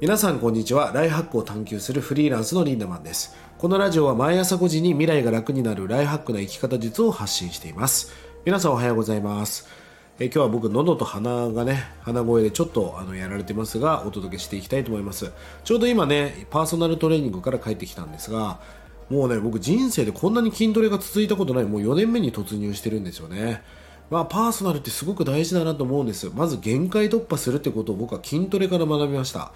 皆さんこんにちは。ライフハックを探求するフリーランスのリンダマンです。このラジオは毎朝5時に未来が楽になるライフハックな生き方術を発信しています。皆さんおはようございます。え今日は僕喉と鼻がね鼻声でちょっとあのやられてますがお届けしていきたいと思います。ちょうど今ねパーソナルトレーニングから帰ってきたんですがもうね僕人生でこんなに筋トレが続いたことないもう4年目に突入してるんですよね。まあ、パーソナルってすごく大事だなと思うんです。まず限界突破するってことを僕は筋トレから学びました。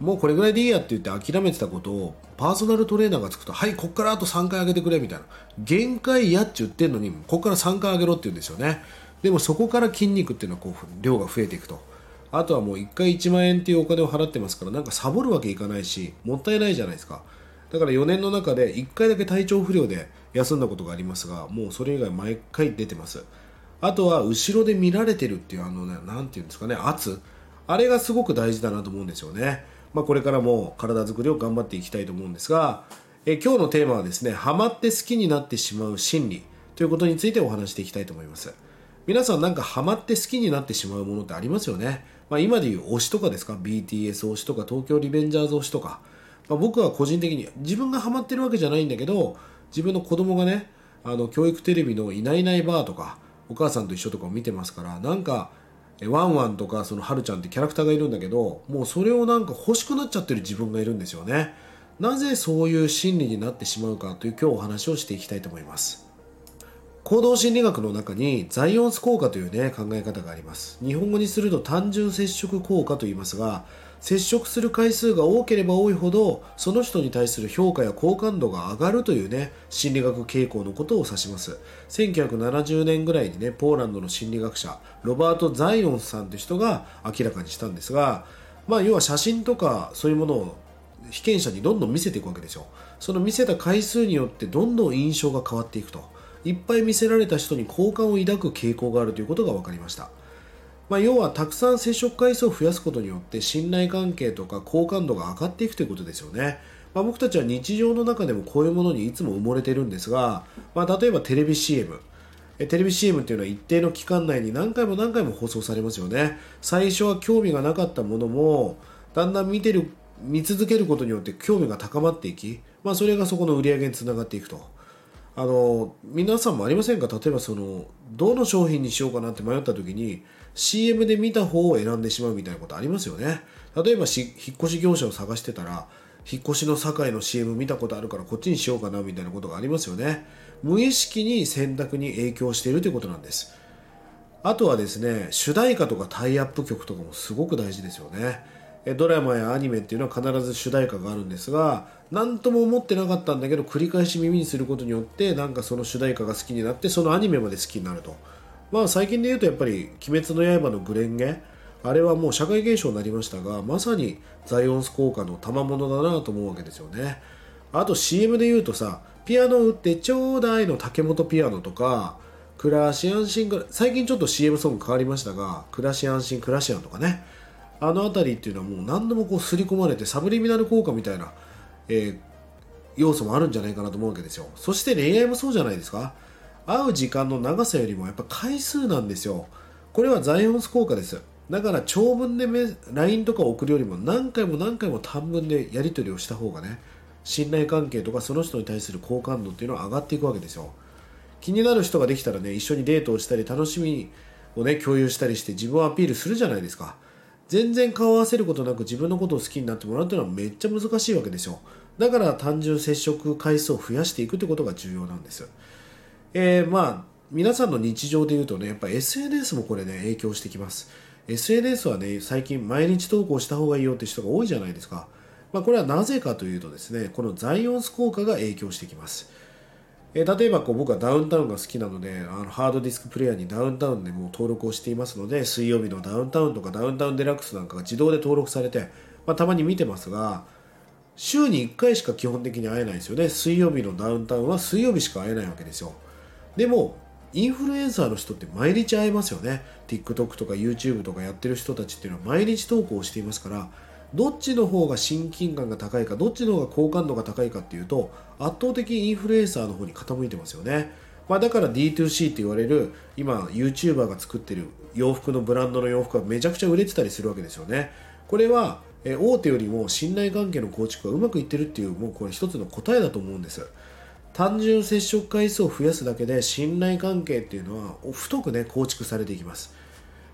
もうこれぐらいでいいやって言って諦めてたことをパーソナルトレーナーがつくとはいこっからあと3回上げてくれみたいな。限界やって言ってんのにここから3回上げろって言うんですよね。でもそこから筋肉っていうのはこう量が増えていくと。あとはもう1回1万円っていうお金を払ってますからなんかサボるわけいかないしもったいないじゃないですか。だから4年の中で1回だけ体調不良で休んだことがありますがもうそれ以外毎回出てます。あとは後ろで見られてるっていうあのね何て言うんですかね圧。あれがすごく大事だなと思うんですよね。まあ、これからも体づくりを頑張っていきたいと思うんですが、え今日のテーマはですねハマって好きになってしまう心理ということについてお話していきたいと思います。皆さんなんかハマって好きになってしまうものってありますよね、まあ、今でいう推しとかですか？BTS 推しとか東京リベンジャーズ推しとか、まあ、僕は個人的に自分がハマってるわけじゃないんだけど自分の子供がねあの教育テレビの「いないいないばー」とかお母さんと一緒とかを見てますからなんかワンワンとかそのはるちゃんってキャラクターがいるんだけどもうそれをなんか欲しくなっちゃってる自分がいるんですよね。なぜそういう心理になってしまうかという今日お話をしていきたいと思います。行動心理学の中にザイオンス効果というね考え方があります。日本語にすると単純接触効果と言いますが接触する回数が多ければ多いほどその人に対する評価や好感度が上がるというね心理学傾向のことを指します。1970年ぐらいにねポーランドの心理学者ロバート・ザイオンさんという人が明らかにしたんですがまあ要は写真とかそういうものを被験者にどんどん見せていくわけですよ。その見せた回数によってどんどん印象が変わっていくと。いっぱい見せられた人に好感を抱く傾向があるということが分かりました。まあ、要はたくさん接触回数を増やすことによって信頼関係とか好感度が上がっていくということですよね。まあ、僕たちは日常の中でもこういうものにいつも埋もれてるんですが、まあ、例えばテレビ CM テレビ CM っていうのは一定の期間内に何回も何回も放送されますよね。最初は興味がなかったものもだんだん見てる見続けることによって興味が高まっていき、まあ、それがそこの売り上げにつながっていくと。あの皆さんもありませんか？例えばそのどの商品にしようかなって迷った時に CM で見た方を選んでしまうみたいなことありますよね。例えば引っ越し業者を探してたら引っ越しの堺の CM 見たことあるからこっちにしようかなみたいなことがありますよね。無意識に選択に影響しているということなんです。あとはですね主題歌とかタイアップ曲とかもすごく大事ですよね。ドラマやアニメっていうのは必ず主題歌があるんですが何とも思ってなかったんだけど繰り返し耳にすることによってなんかその主題歌が好きになってそのアニメまで好きになると。まあ最近で言うとやっぱり「鬼滅の刃」のグレンゲあれはもう社会現象になりましたがまさにザイオンス効果の賜物だなと思うわけですよね。あと CM で言うとさ「ピアノ売ってちょうだい」の竹本ピアノとか「暮らし安心」最近ちょっと CM ソング変わりましたが「暮らし安心暮らしやん」とかね。あの辺りっていうのはもう何度もこう刷り込まれてサブリミナル効果みたいな、えー、要素もあるんじゃないかなと思うわけですよ。そして恋愛もそうじゃないですか。会う時間の長さよりもやっぱ回数なんですよ。これはザイオンス効果です。だから長文で LINE とか送るよりも何回も何回も短文でやり取りをした方がね信頼関係とかその人に対する好感度っていうのは上がっていくわけですよ。気になる人ができたらね一緒にデートをしたり楽しみをね共有したりして自分をアピールするじゃないですか。全然顔を合わせることなく自分のことを好きになってもらうっていうのはめっちゃ難しいわけですよ。だから単純接触回数を増やしていくってことが重要なんですえー、まあ皆さんの日常で言うとねやっぱ SNS もこれね影響してきます。SNS はね最近毎日投稿した方がいいよって人が多いじゃないですか、まあ、これはなぜかというとですねこのザイオンス効果が影響してきます。えー、例えばこう僕はダウンタウンが好きなのであのハードディスクプレイヤーにダウンタウンでもう登録をしていますので水曜日のダウンタウンとかダウンタウンデラックスなんかが自動で登録されて、まあ、たまに見てますが週に1回しか基本的に会えないですよね。水曜日のダウンタウンは水曜日しか会えないわけですよ。でもインフルエンサーの人って毎日会えますよね。TikTok とか YouTube とかやってる人たちっていうのは毎日投稿していますからどっちの方が親近感が高いかどっちの方が好感度が高いかっていうと圧倒的にインフルエンサーの方に傾いてますよね、まあ、だから D2C って言われる今 YouTuber が作ってる洋服のブランドの洋服がめちゃくちゃ売れてたりするわけですよね。これは大手よりも信頼関係の構築がうまくいってるっていうもうこれ一つの答えだと思うんです。単純接触回数を増やすだけで信頼関係っていうのは太くね構築されていきます。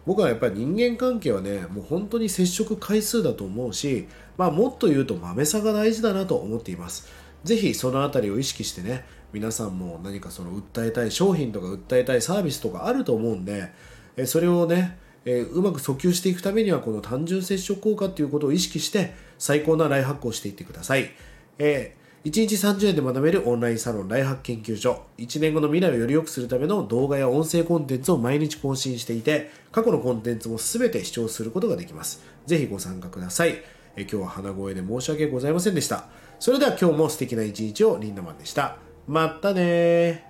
僕はやっぱり人間関係はねもう本当に接触回数だと思うし、まあ、もっと言うとまめさが大事だなと思っています。ぜひその辺りを意識してね皆さんも何かその訴えたい商品とか訴えたいサービスとかあると思うんでそれをねうまく訴求していくためにはこの単純接触効果ということを意識して最高なライフハックをしていってください、えー、1日30円で学べるオンラインサロンライハック研究所。1年後の未来をより良くするための動画や音声コンテンツを毎日更新していて過去のコンテンツも全て視聴することができます。ぜひご参加ください、え、今日は鼻声で申し訳ございませんでした。それでは今日も素敵な一日をリンダマンでした。またね